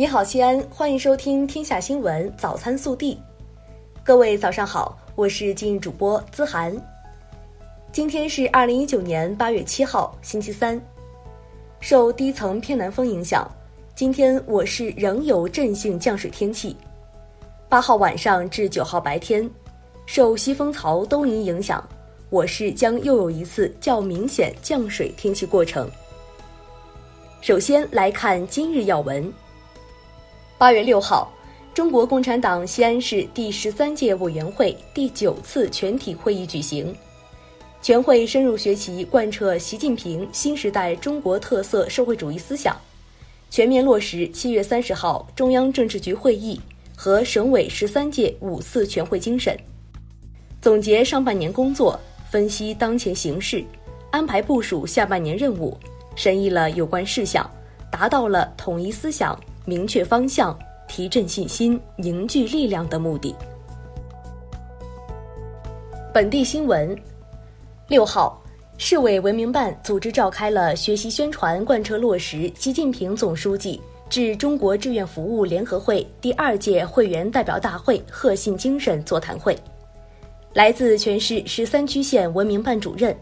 你好，西安，欢迎收听《天下新闻早餐速递》。各位早上好，我是今日主播资涵。今天是二零一九年八月七号，星期三。受低层偏南风影响，今天我市仍有阵性降水天气。八号晚上至九号白天，受西风槽东移影响，我市将又有一次较明显降水天气过程。首先来看今日要闻。八月六号，中国共产党西安市第十三届委员会第九次全体会议举行。全会深入学习贯彻习近平新时代中国特色社会主义思想，全面落实七月三十号中央政治局会议和省委十三届五次全会精神，总结上半年工作，分析当前形势，安排部署下半年任务，审议了有关事项，达到了统一思想、明确方向、提振信心、凝聚力量的目的。本地新闻。六号，市委文明办组织召开了学习宣传贯彻落实习近平总书记致中国志愿服务联合会第二届会员代表大会贺信精神座谈会。来自全市十三区县文明办主任、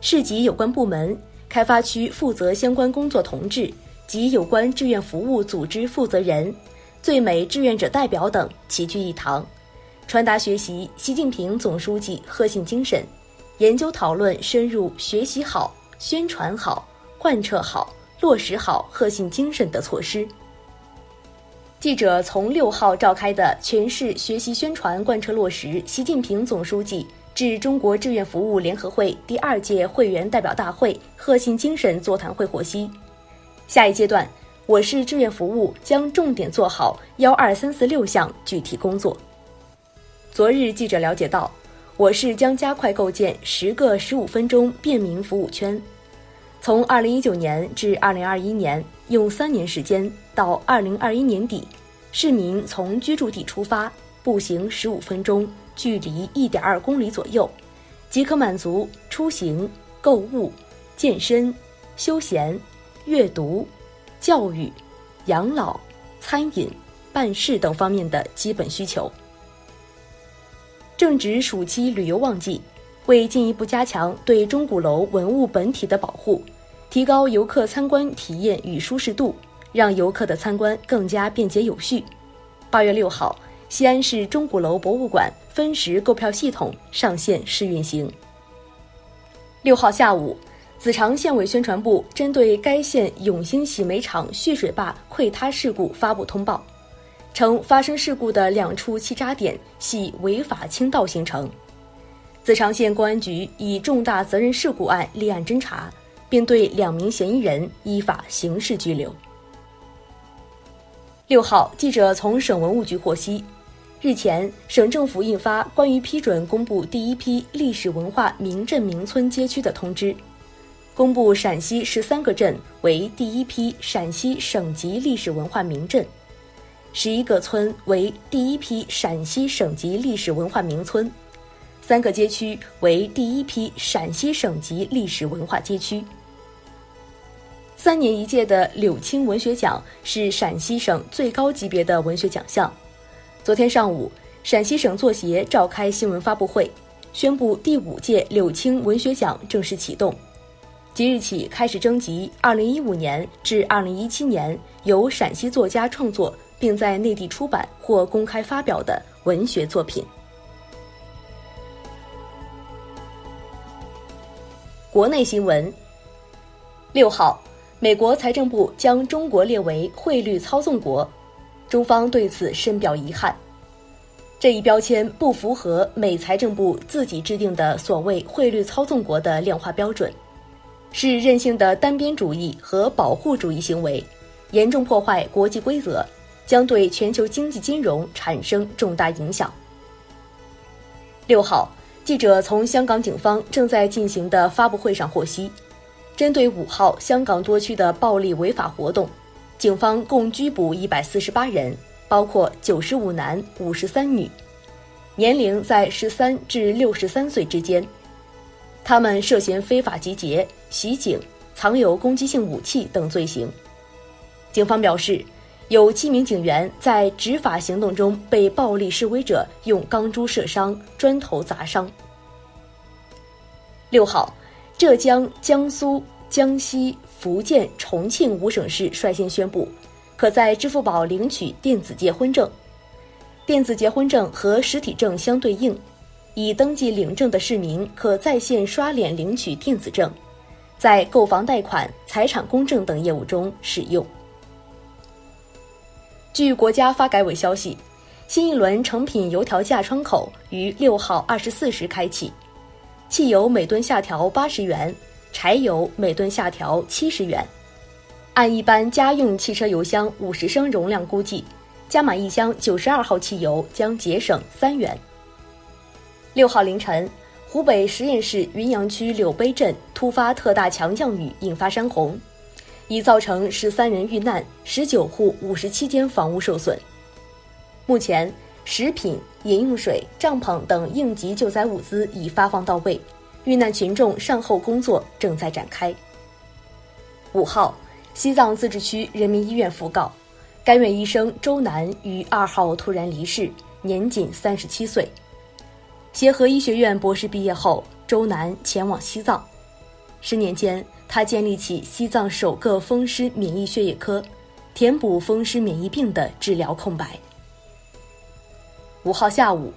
市级有关部门、开发区负责相关工作同志及有关志愿服务组织负责人、最美志愿者代表等齐聚一堂，传达学习习近平总书记贺信精神。研究讨论深入学习好、宣传好、贯彻好、落实好贺信精神的措施。记者从六号召开的全市学习宣传贯彻落实习近平总书记致中国志愿服务联合会第二届会员代表大会贺信精神座谈会获悉，下一阶段，我市志愿服务将重点做好幺二三四六项具体工作。昨日，记者了解到。我市将加快构建十个十五分钟便民服务圈，从二零一九年至二零二一年，用三年时间到二零二一年底，市民从居住地出发，步行十五分钟，距离一点二公里左右，即可满足出行、购物、健身、休闲、阅读、教育、养老、餐饮、办事等方面的基本需求。正值暑期旅游旺季，为进一步加强对钟鼓楼文物本体的保护，提高游客参观体验与舒适度，让游客的参观更加便捷有序。八月六号，西安市钟鼓楼博物馆分时购票系统上线试运行。六号下午，子长县委宣传部针对该县永兴洗煤厂蓄水坝溃塌事故发布通报。称发生事故的两处气闸点系违法倾倒形成，子长县公安局以重大责任事故案立案侦查，并对两名嫌疑人依法刑事拘留。六号，记者从省文物局获悉，日前省政府印发关于批准公布第一批历史文化名镇名村街区的通知，公布陕西十三个镇为第一批陕西省级历史文化名镇。十一个村为第一批陕西省级历史文化名村，三个街区为第一批陕西省级历史文化街区。三年一届的柳青文学奖是陕西省最高级别的文学奖项。昨天上午，陕西省作协召开新闻发布会，宣布第五届柳青文学奖正式启动，即日起开始征集二零一五年至二零一七年由陕西作家创作。并在内地出版或公开发表的文学作品。国内新闻：六号，美国财政部将中国列为汇率操纵国，中方对此深表遗憾。这一标签不符合美财政部自己制定的所谓汇率操纵国的量化标准，是任性的单边主义和保护主义行为，严重破坏国际规则。将对全球经济金融产生重大影响。六号，记者从香港警方正在进行的发布会上获悉，针对五号香港多区的暴力违法活动，警方共拘捕一百四十八人，包括九十五男五十三女，年龄在十三至六十三岁之间，他们涉嫌非法集结、袭警、藏有攻击性武器等罪行。警方表示。有七名警员在执法行动中被暴力示威者用钢珠射伤、砖头砸伤。六号，浙江、江苏、江西、福建、重庆五省市率先宣布，可在支付宝领取电子结婚证。电子结婚证和实体证相对应，已登记领证的市民可在线刷脸领取电子证，在购房贷款、财产公证等业务中使用。据国家发改委消息，新一轮成品油调价窗口于六号二十四时开启，汽油每吨下调八十元，柴油每吨下调七十元。按一般家用汽车油箱五十升容量估计，加满一箱九十二号汽油将节省三元。六号凌晨，湖北十堰市云阳区柳碑镇突发特大强降雨，引发山洪。已造成十三人遇难，十九户五十七间房屋受损。目前，食品、饮用水、帐篷等应急救灾物资已发放到位，遇难群众善后工作正在展开。五号，西藏自治区人民医院讣告，该院医生周楠于二号突然离世，年仅三十七岁。协和医学院博士毕业后，周南前往西藏，十年间。他建立起西藏首个风湿免疫血液科，填补风湿免疫病的治疗空白。五号下午，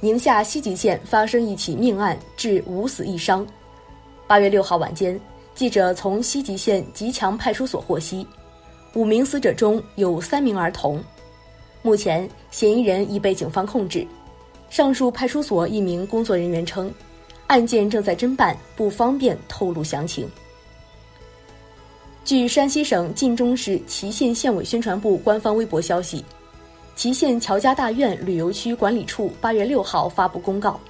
宁夏西吉县发生一起命案，致五死一伤。八月六号晚间，记者从西吉县吉强派出所获悉，五名死者中有三名儿童。目前，嫌疑人已被警方控制。上述派出所一名工作人员称，案件正在侦办，不方便透露详情。据山西省晋中市祁县县委宣传部官方微博消息，祁县乔家大院旅游区管理处八月六号发布公告，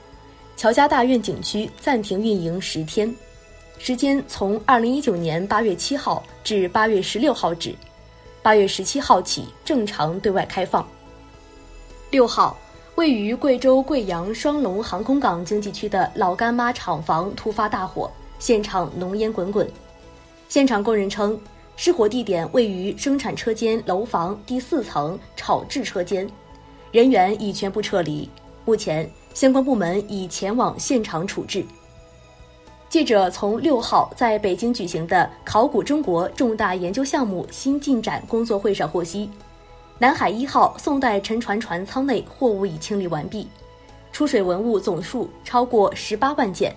乔家大院景区暂停运营十天，时间从二零一九年八月七号至八月十六号止，八月十七号起正常对外开放。六号，位于贵州贵阳双龙航空港经济区的老干妈厂房突发大火，现场浓烟滚滚。现场工人称，失火地点位于生产车间楼房第四层炒制车间，人员已全部撤离。目前，相关部门已前往现场处置。记者从六号在北京举行的考古中国重大研究项目新进展工作会上获悉，南海一号宋代沉船船舱内货物已清理完毕，出水文物总数超过十八万件，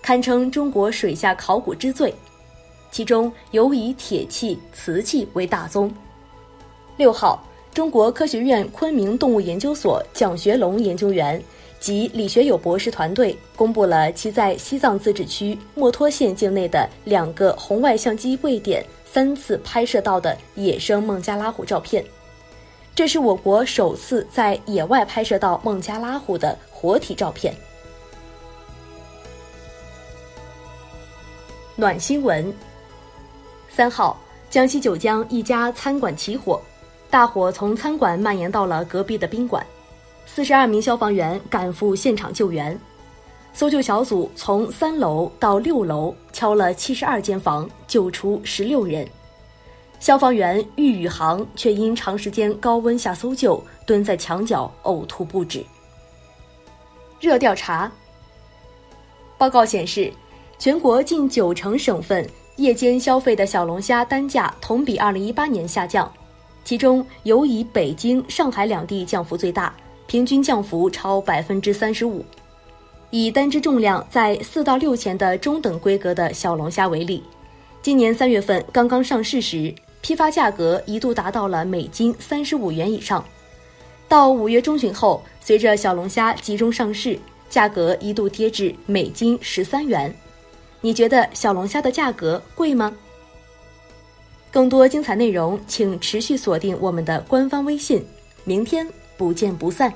堪称中国水下考古之最。其中尤以铁器、瓷器为大宗。六号，中国科学院昆明动物研究所蒋学龙研究员及李学友博士团队公布了其在西藏自治区墨脱县境内的两个红外相机位点三次拍摄到的野生孟加拉虎照片。这是我国首次在野外拍摄到孟加拉虎的活体照片。暖新闻。三号，江西九江一家餐馆起火，大火从餐馆蔓延到了隔壁的宾馆，四十二名消防员赶赴现场救援，搜救小组从三楼到六楼敲了七十二间房，救出十六人。消防员郁宇航却因长时间高温下搜救，蹲在墙角呕吐不止。热调查报告显示，全国近九成省份。夜间消费的小龙虾单价同比二零一八年下降，其中尤以北京、上海两地降幅最大，平均降幅超百分之三十五。以单只重量在四到六钱的中等规格的小龙虾为例，今年三月份刚刚上市时，批发价格一度达到了每斤三十五元以上，到五月中旬后，随着小龙虾集中上市，价格一度跌至每斤十三元。你觉得小龙虾的价格贵吗？更多精彩内容，请持续锁定我们的官方微信。明天不见不散。